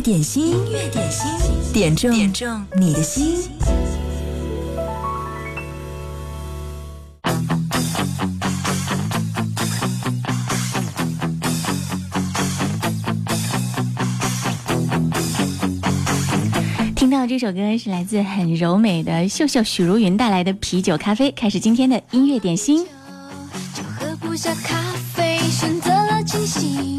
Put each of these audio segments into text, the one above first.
点心，音乐点心，点中点中你的心。听到这首歌是来自很柔美的秀秀许茹芸带来的啤酒咖啡，开始今天的音乐点心。喝不下咖啡，选择了清醒，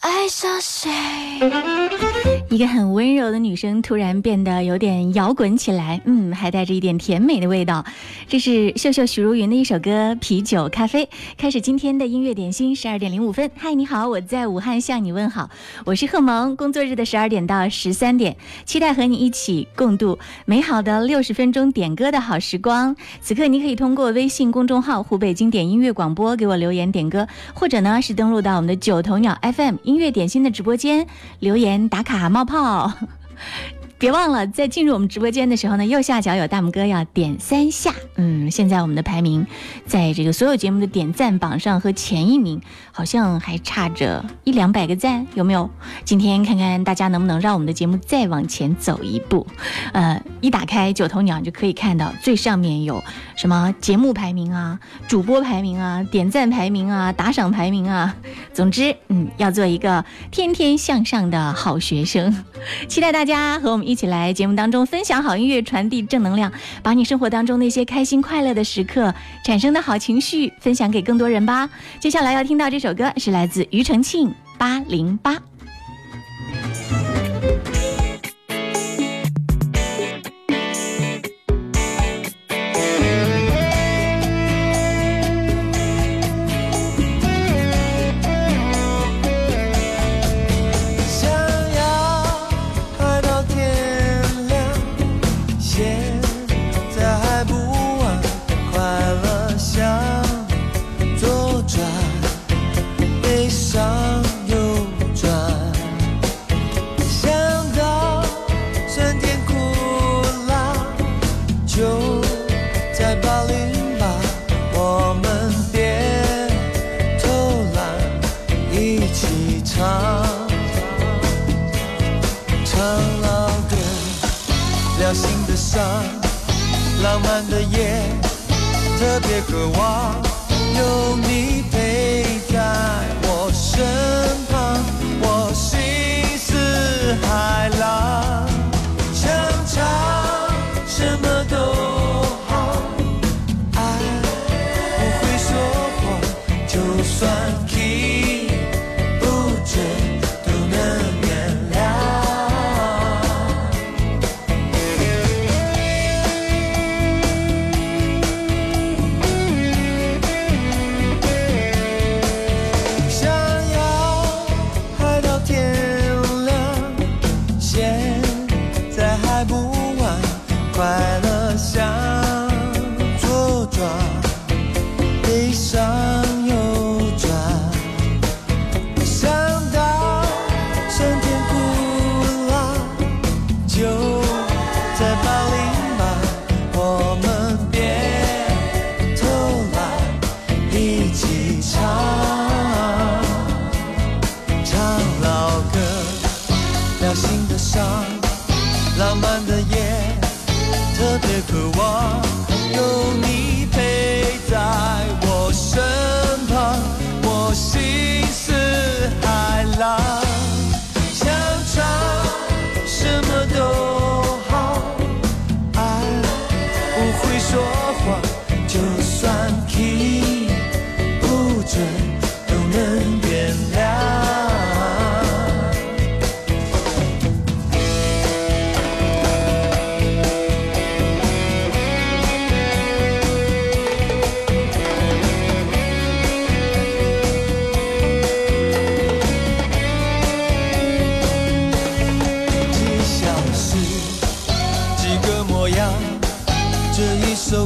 爱上谁。一个很温柔的女生突然变得有点摇滚起来，嗯，还带着一点甜美的味道。这是秀秀许茹芸的一首歌《啤酒咖啡》。开始今天的音乐点心，十二点零五分。嗨，你好，我在武汉向你问好，我是贺萌。工作日的十二点到十三点，期待和你一起共度美好的六十分钟点歌的好时光。此刻你可以通过微信公众号“湖北经典音乐广播”给我留言点歌，或者呢是登录到我们的九头鸟 FM 音乐点心的直播间留言打卡冒泡。别忘了，在进入我们直播间的时候呢，右下角有大拇哥要点三下。嗯，现在我们的排名在这个所有节目的点赞榜上和前一名好像还差着一两百个赞，有没有？今天看看大家能不能让我们的节目再往前走一步。呃，一打开九头鸟就可以看到最上面有什么节目排名啊、主播排名啊、点赞排名啊、打赏排名啊。总之，嗯，要做一个天天向上的好学生。期待大家和我们一起来节目当中分享好音乐，传递正能量，把你生活当中那些开心快乐的时刻产生的好情绪分享给更多人吧。接下来要听到这首歌是来自庾澄庆《八零八》。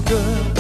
歌。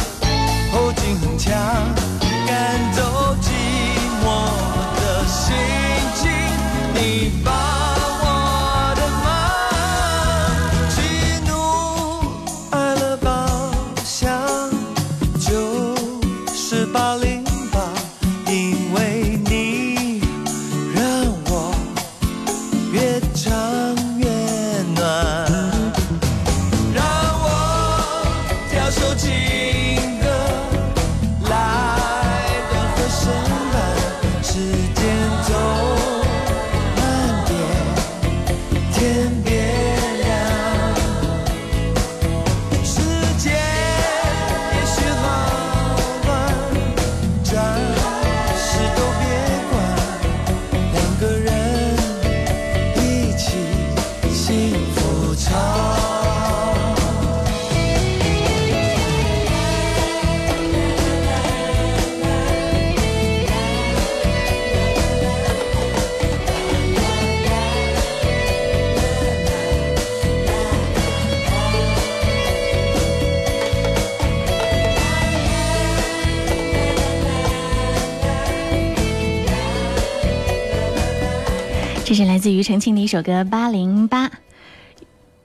这是来自庾澄庆的一首歌《八零八》，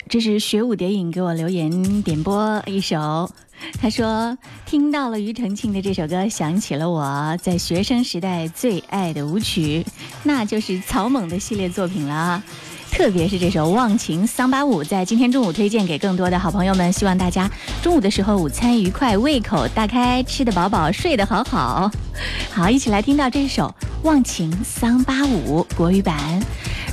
这是学舞蝶影给我留言点播一首。他说听到了庾澄庆的这首歌，想起了我在学生时代最爱的舞曲，那就是草蜢的系列作品了。特别是这首《忘情桑巴舞》，在今天中午推荐给更多的好朋友们，希望大家中午的时候午餐愉快，胃口大开，吃得饱饱，睡得好好。好，一起来听到这首《忘情桑巴舞》国语版。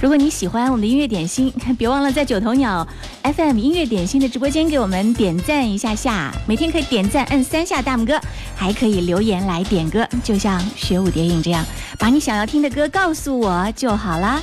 如果你喜欢我们的音乐点心，别忘了在九头鸟 FM 音乐点心的直播间给我们点赞一下下，每天可以点赞摁三下大拇哥，还可以留言来点歌，就像学舞蝶影这样，把你想要听的歌告诉我就好啦。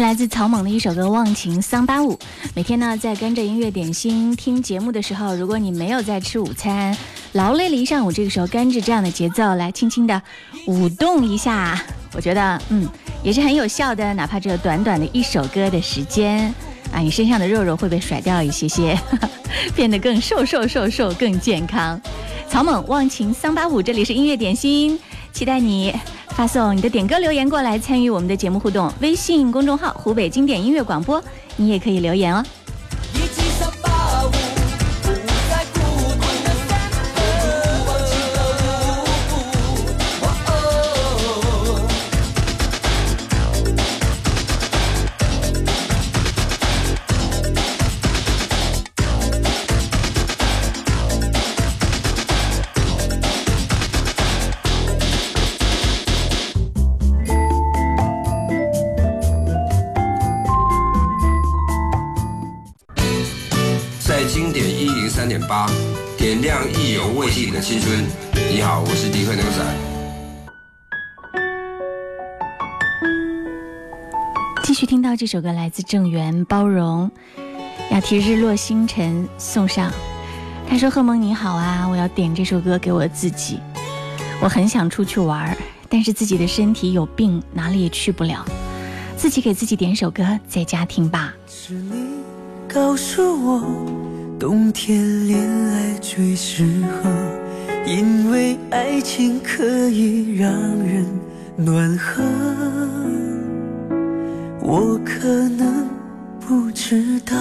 来自草蜢的一首歌《忘情桑巴舞》。每天呢，在跟着音乐点心听节目的时候，如果你没有在吃午餐，劳累了一上午，这个时候跟着这样的节奏来轻轻的舞动一下，我觉得嗯也是很有效的。哪怕只有短短的一首歌的时间啊，你身上的肉肉会被甩掉一些些，变得更瘦瘦瘦瘦，更健康。草蜢《忘情桑巴舞》，这里是音乐点心，期待你。发送你的点歌留言过来，参与我们的节目互动。微信公众号“湖北经典音乐广播”，你也可以留言哦。这首歌，来自郑源，包容，要替日落星辰送上。他说：“贺蒙你好啊，我要点这首歌给我自己。我很想出去玩，但是自己的身体有病，哪里也去不了。自己给自己点首歌，在家听吧。”是你告诉我。冬天恋爱最适合，因为爱情可以让人暖和。我可能不知道，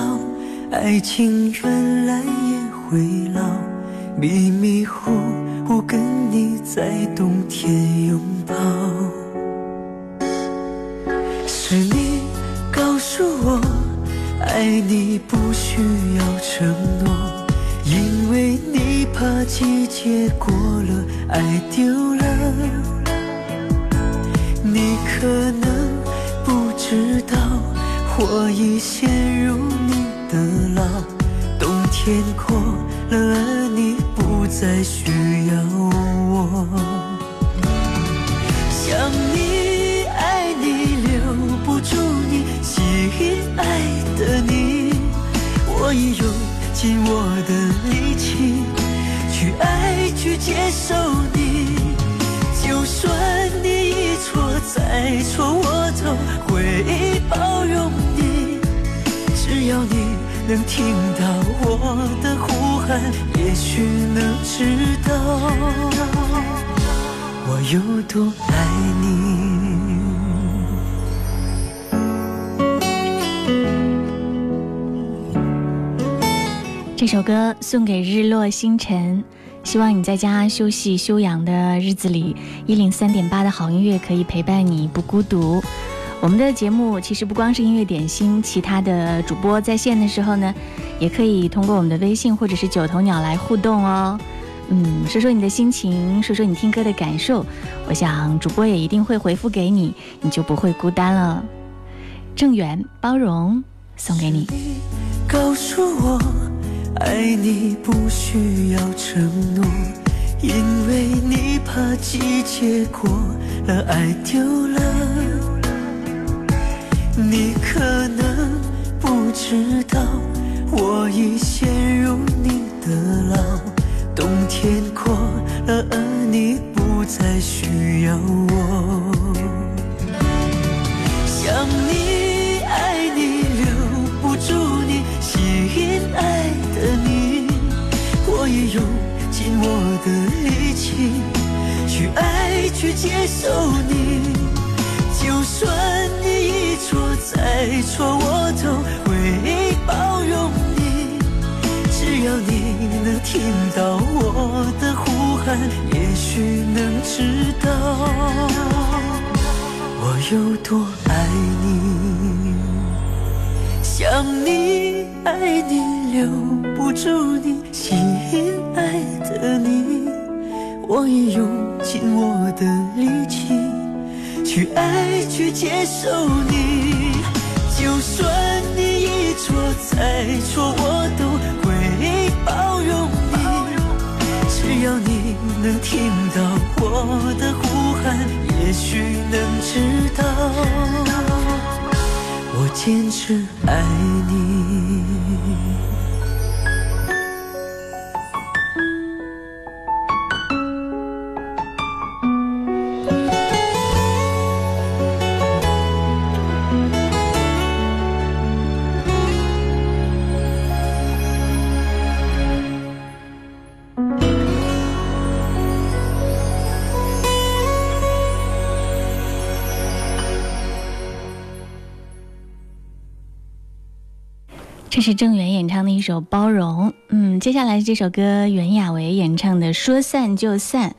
爱情原来也会老，迷迷糊糊跟你在冬天拥抱。是你告诉我。爱你不需要承诺，因为你怕季节过了，爱丢了。你可能知道，我已陷入你的牢。冬天过了，你不再需要我。想你，爱你，留不住你，心爱。的你，我已用尽我的力气去爱，去接受你。就算你一错再错，我都会包容你。只要你能听到我的呼喊，也许能知道我有多爱你。这首歌送给日落星辰，希望你在家休息休养的日子里，一零三点八的好音乐可以陪伴你不孤独。我们的节目其实不光是音乐点心，其他的主播在线的时候呢，也可以通过我们的微信或者是九头鸟来互动哦。嗯，说说你的心情，说说你听歌的感受，我想主播也一定会回复给你，你就不会孤单了。正源包容送给你，告诉我。爱你不需要承诺，因为你怕季节过了，爱丢了。你可能不知道，我已陷入你的牢。冬天过了，而你不再需要我。想你，用尽我的力气去爱，去接受你。就算你一错再错，我都会包容你。只要你能听到我的呼喊，也许能知道我有多爱你。想你，爱你，留。不住你，心爱的你，我已用尽我的力气去爱，去接受你。就算你一错再错，我都会包容你。只要你能听到我的呼喊，也许能知道我坚持爱你。是郑源演唱的一首《包容》。嗯，接下来这首歌袁娅维演唱的《说散就散》。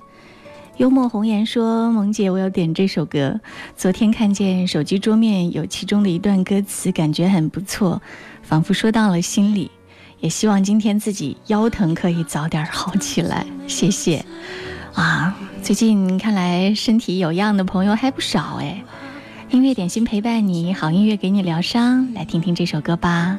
幽默红颜说：“萌姐，我要点这首歌。昨天看见手机桌面有其中的一段歌词，感觉很不错，仿佛说到了心里。也希望今天自己腰疼可以早点好起来。谢谢。啊，最近看来身体有恙的朋友还不少哎。音乐点心陪伴你，好音乐给你疗伤。来听听这首歌吧。”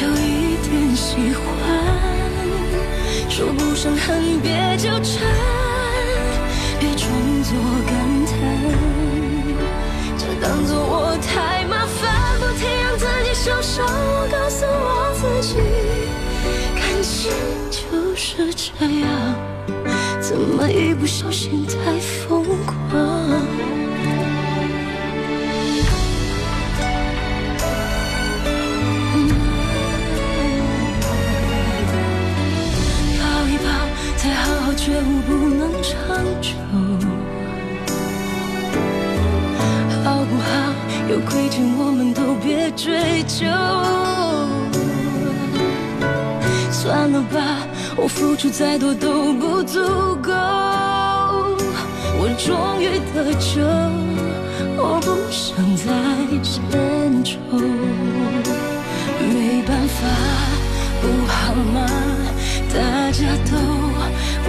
就一点喜欢，说不上恨别纠缠，别装作感叹，就当作我太麻烦，不停让自己受伤。我告诉我自己，感情就是这样，怎么一不小心太疯能长久。好不好？有亏欠我们都别追究。算了吧，我付出再多都不足够。我终于得救，我不想再牵愁。没办法，不好吗？大家都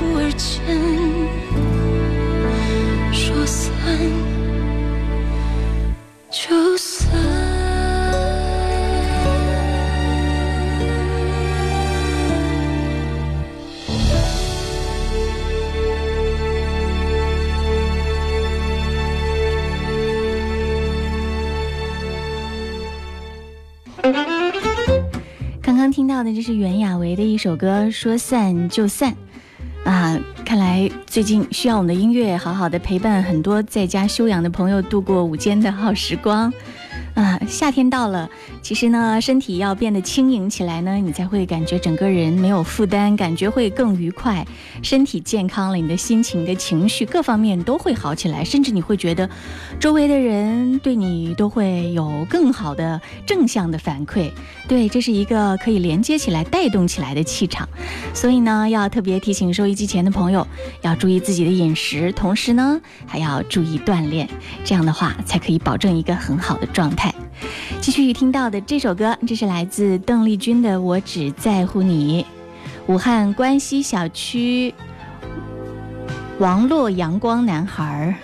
忽而间。说散就散。刚刚听到的这是袁娅维的一首歌《说散就散》啊，看来最近需要我们的音乐好好的陪伴很多在家休养的朋友度过午间的好时光。啊，夏天到了，其实呢，身体要变得轻盈起来呢，你才会感觉整个人没有负担，感觉会更愉快，身体健康了，你的心情的情绪各方面都会好起来，甚至你会觉得，周围的人对你都会有更好的正向的反馈。对，这是一个可以连接起来、带动起来的气场。所以呢，要特别提醒收音机前的朋友，要注意自己的饮食，同时呢，还要注意锻炼，这样的话才可以保证一个很好的状态。继续听到的这首歌，这是来自邓丽君的《我只在乎你》。武汉关西小区王洛阳光男孩，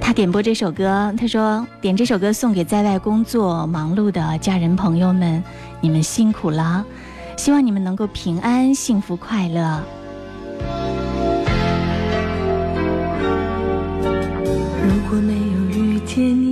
他点播这首歌，他说点这首歌送给在外工作忙碌的家人朋友们，你们辛苦了，希望你们能够平安、幸福、快乐。如果没有遇见你，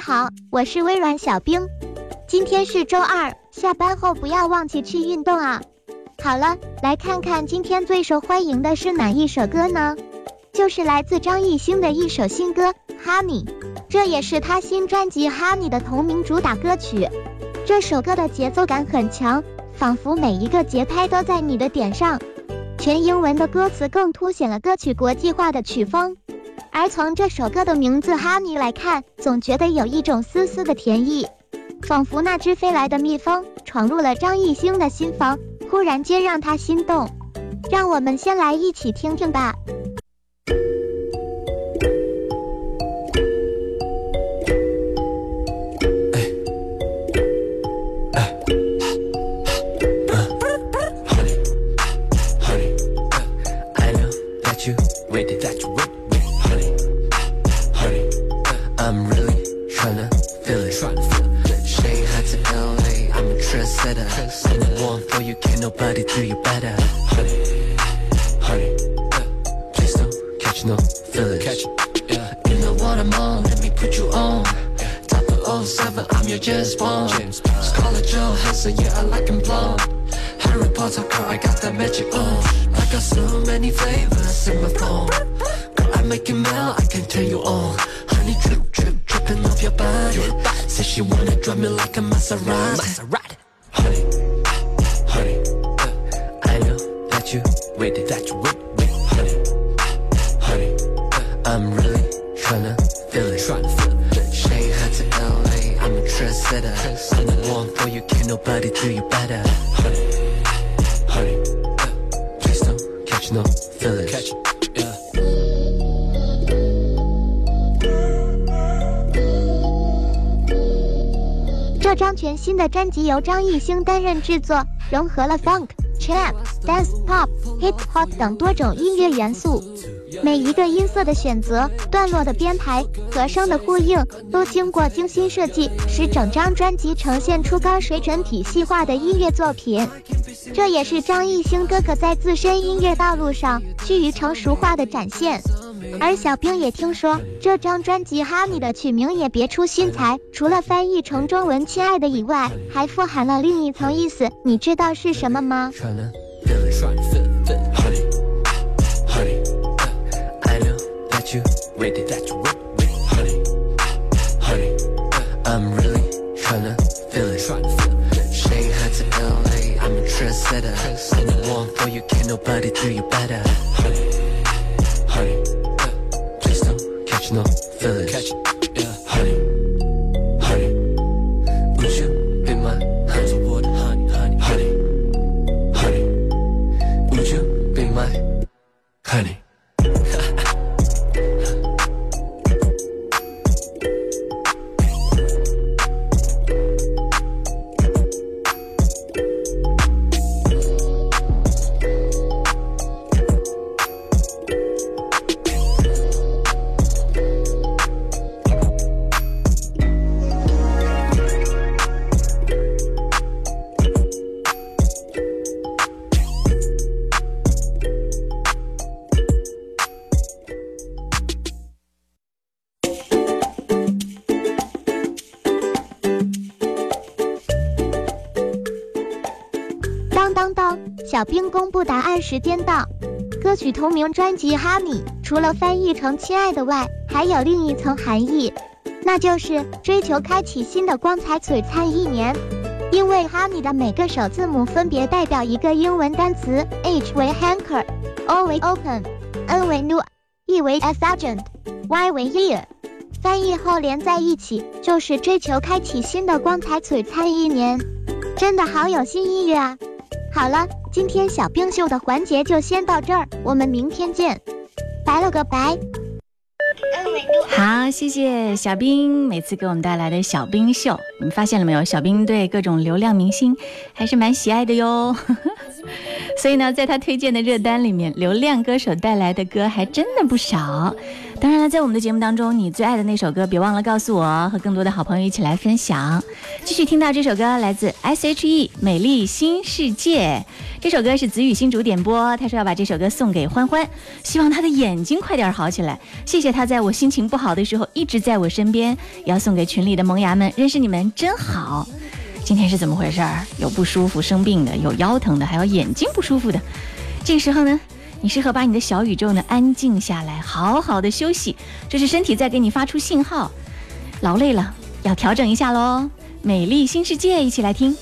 好，我是微软小冰。今天是周二，下班后不要忘记去运动啊。好了，来看看今天最受欢迎的是哪一首歌呢？就是来自张艺兴的一首新歌《Honey》，这也是他新专辑《Honey》的同名主打歌曲。这首歌的节奏感很强，仿佛每一个节拍都在你的点上。全英文的歌词更凸显了歌曲国际化的曲风。而从这首歌的名字《Honey》来看，总觉得有一种丝丝的甜意，仿佛那只飞来的蜜蜂闯入了张艺兴的心房，忽然间让他心动。让我们先来一起听听吧。Nobody do you better, honey, honey. Please don't catch no feelings. Catch yeah. You know what I'm on, let me put you on. Top of 07, I'm your James Bond. Scarlett Johansson, yeah, I like him blonde. Harry Potter, girl, I got that magic on. I got so many flavors in my phone. Girl, I make it melt, I can turn you on. Honey drip, drip, dripping off your body. Say she wanna drive me like a Maserati. Maserati. With it, that you with, with, honey, honey. I'm really tryna feel it, tryna feel it. Shanghai to LA, I'm a trendsetter. I'm the one for you, can't nobody do you better, honey, honey. Please don't catch no feelings. Catch it, yeah. 这张全新的专辑由张艺兴担任制作，融合了 funk、trap、dance、pop、hip hop 等多种音乐元素。每一个音色的选择、段落的编排、和声的呼应，都经过精心设计，使整张专辑呈现出高水准、体系化的音乐作品。这也是张艺兴哥哥在自身音乐道路上趋于成熟化的展现。而小兵也听说，这张专辑《哈密》的曲名也别出心裁，除了翻译成中文“亲爱的”以外，还富含了另一层意思。你知道是什么吗？It, feel honey, honey. I know that you with it, that you with, honey, honey. I'm really tryna feel it, tryna feel it. Shanghai to LA, I'm a trendsetter. I'm the one for you, can't nobody do you better, honey, honey. Please don't catch no feelings, 同名专辑《哈密》，除了翻译成“亲爱的”外，还有另一层含义，那就是追求开启新的光彩璀璨一年。因为哈密的每个首字母分别代表一个英文单词，H 为 Hanker，O 为 Open，N 为 New，E 为 A Sergeant，Y 为 Year。翻译后连在一起，就是追求开启新的光彩璀璨一年。真的好有新意啊！好了，今天小冰秀的环节就先到这儿，我们明天见，拜了个拜。好，谢谢小冰每次给我们带来的小冰秀。你们发现了没有？小冰对各种流量明星还是蛮喜爱的哟。所以呢，在他推荐的热单里面，流量歌手带来的歌还真的不少。当然了，在我们的节目当中，你最爱的那首歌，别忘了告诉我，和更多的好朋友一起来分享。继续听到这首歌，来自 S.H.E《美丽新世界》。这首歌是子雨新主点播，他说要把这首歌送给欢欢，希望他的眼睛快点好起来。谢谢他在我心情不好的时候一直在我身边，要送给群里的萌芽们，认识你们真好。今天是怎么回事儿？有不舒服、生病的，有腰疼的，还有眼睛不舒服的。这个时候呢，你适合把你的小宇宙呢安静下来，好好的休息，这是身体在给你发出信号。劳累了，要调整一下喽。美丽新世界，一起来听。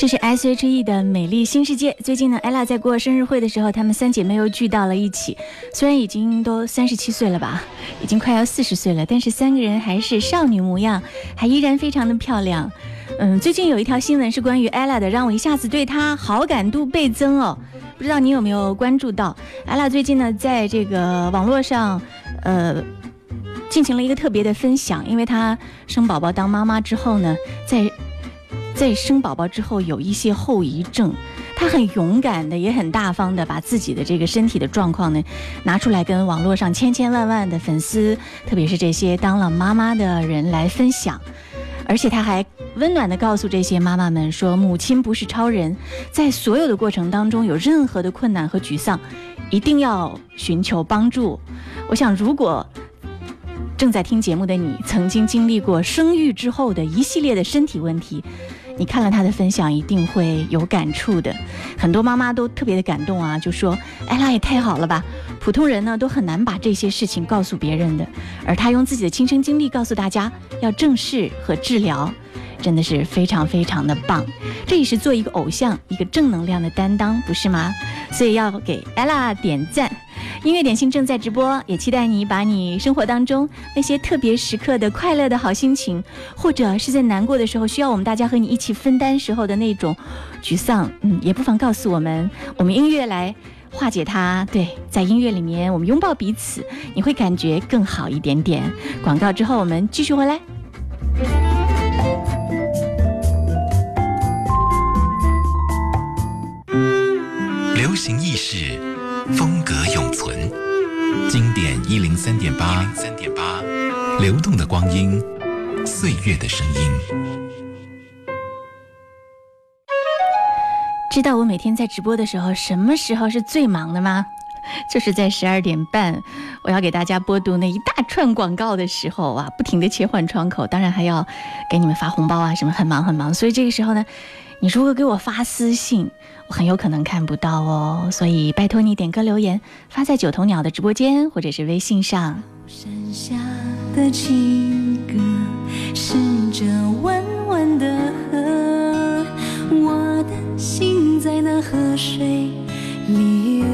这是 S.H.E 的《美丽新世界》。最近呢，ella 在过生日会的时候，她们三姐妹又聚到了一起。虽然已经都三十七岁了吧，已经快要四十岁了，但是三个人还是少女模样，还依然非常的漂亮。嗯，最近有一条新闻是关于 ella 的，让我一下子对她好感度倍增哦。不知道你有没有关注到？ella 最近呢，在这个网络上，呃。进行了一个特别的分享，因为她生宝宝当妈妈之后呢，在在生宝宝之后有一些后遗症，她很勇敢的，也很大方的把自己的这个身体的状况呢拿出来跟网络上千千万万的粉丝，特别是这些当了妈妈的人来分享。而且她还温暖的告诉这些妈妈们说，母亲不是超人，在所有的过程当中有任何的困难和沮丧，一定要寻求帮助。我想，如果正在听节目的你，曾经经历过生育之后的一系列的身体问题，你看了他的分享，一定会有感触的。很多妈妈都特别的感动啊，就说：“艾拉也太好了吧！普通人呢都很难把这些事情告诉别人的，而他用自己的亲身经历告诉大家要正视和治疗。”真的是非常非常的棒，这也是做一个偶像，一个正能量的担当，不是吗？所以要给艾拉点赞。音乐点心正在直播，也期待你把你生活当中那些特别时刻的快乐的好心情，或者是在难过的时候需要我们大家和你一起分担时候的那种沮丧，嗯，也不妨告诉我们，我们音乐来化解它。对，在音乐里面我们拥抱彼此，你会感觉更好一点点。广告之后我们继续回来。流行意识，风格永存，经典一零三点八，三点八，流动的光阴，岁月的声音。知道我每天在直播的时候，什么时候是最忙的吗？就是在十二点半，我要给大家播读那一大串广告的时候啊，不停的切换窗口，当然还要给你们发红包啊，什么很忙很忙。所以这个时候呢，你如果给我发私信，我很有可能看不到哦。所以拜托你点歌留言，发在九头鸟的直播间或者是微信上。山下的情歌，是这弯弯的河，我的心在那河水里游。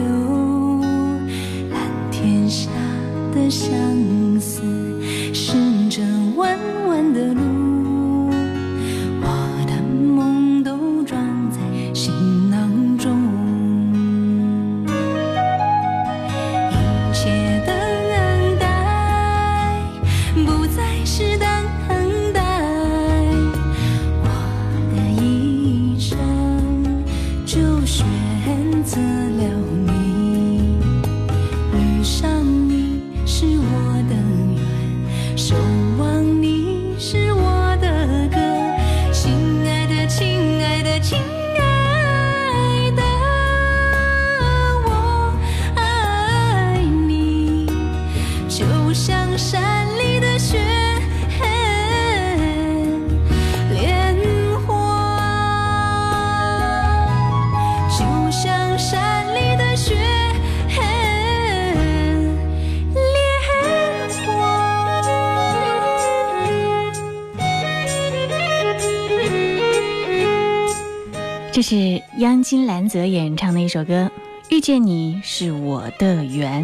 蓝天下的相思，是这弯弯的路，兰泽演唱的一首歌，《遇见你是我的缘》，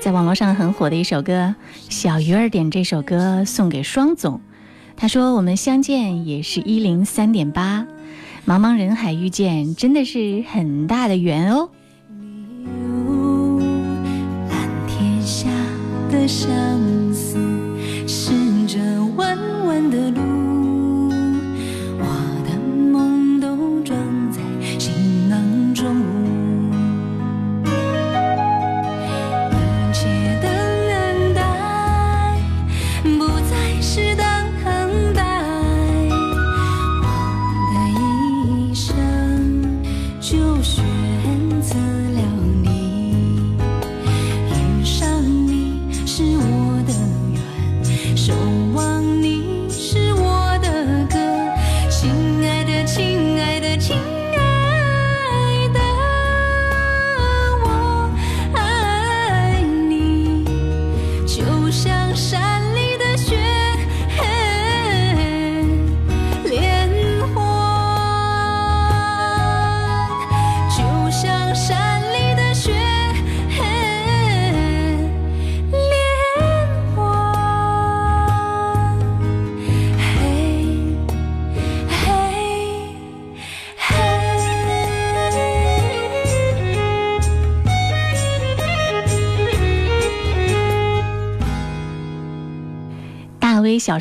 在网络上很火的一首歌。小鱼儿点这首歌送给双总，他说：“我们相见也是一零三点八，茫茫人海遇见，真的是很大的缘哦。”蓝天下的相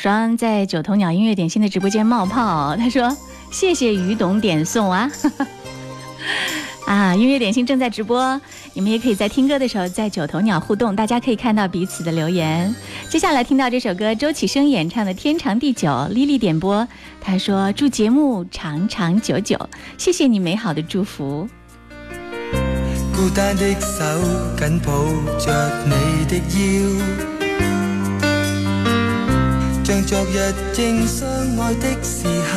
双在九头鸟音乐点心的直播间冒泡，他说：“谢谢于董点送啊！” 啊，音乐点心正在直播，你们也可以在听歌的时候在九头鸟互动，大家可以看到彼此的留言。接下来听到这首歌，周启生演唱的《天长地久》，丽丽点播，她说：“祝节目长长久久，谢谢你美好的祝福。”孤单的手紧抱着你的腰，昨日正相爱的時候。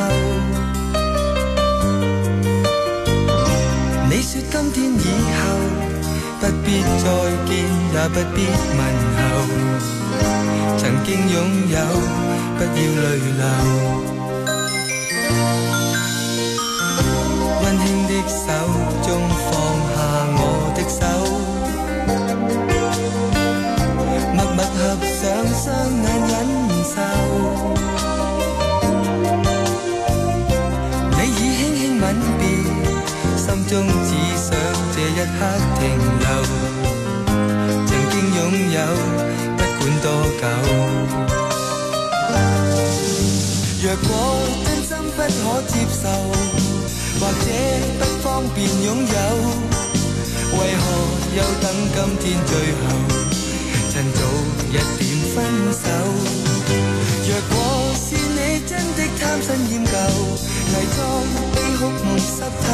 你說今天以後不必再見，也不必問候，曾經擁有，不要淚流。温馨的手中放下我的手，默默合上雙眼你已輕輕吻別，心中只想这一刻停留。曾經擁有，不管多久。若果真心不可接受，或者不方便擁有，為何又等今天最後，趁早一點分手？若果是你真的贪新厌旧，伪装悲哭梦湿透，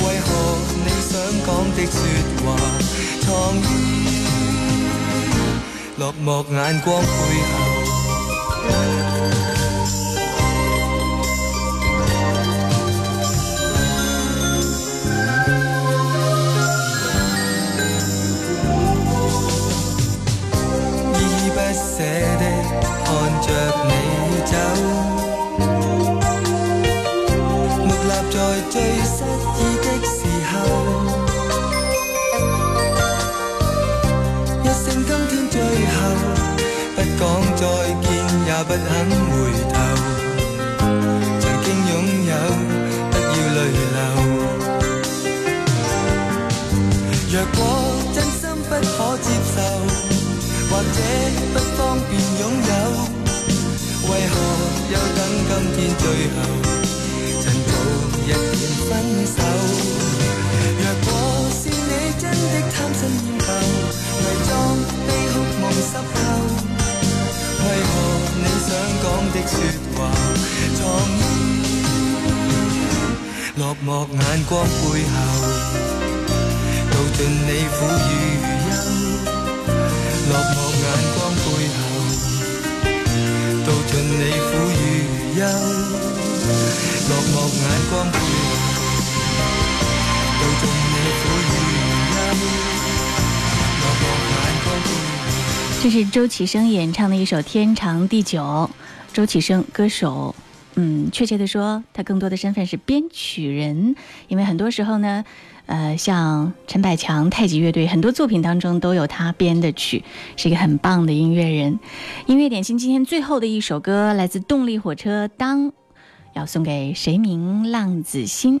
为何你想讲的说话，藏于落寞眼光背后？想讲的说话，藏于落寞眼光背后，道尽你苦与忧。是周启生演唱的一首《天长地久》。周启生，歌手，嗯，确切的说，他更多的身份是编曲人，因为很多时候呢，呃，像陈百强、太极乐队很多作品当中都有他编的曲，是一个很棒的音乐人。音乐点心今天最后的一首歌来自动力火车，当要送给谁明浪子心。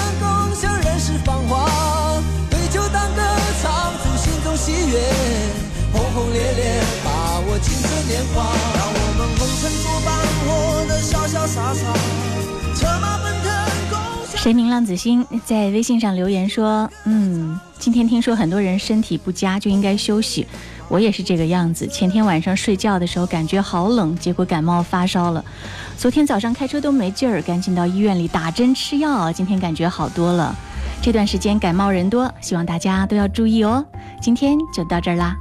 喜悦，轰轰烈烈，把握青春年华。让我们红尘作伴，活得潇潇洒洒，策马奔腾，共享。谁明浪子心在微信上留言说：“嗯，今天听说很多人身体不佳就应该休息，我也是这个样子。前天晚上睡觉的时候感觉好冷，结果感冒发烧了。昨天早上开车都没劲儿，赶紧到医院里打针吃药。今天感觉好多了。这段时间感冒人多，希望大家都要注意哦。今天就到这儿啦。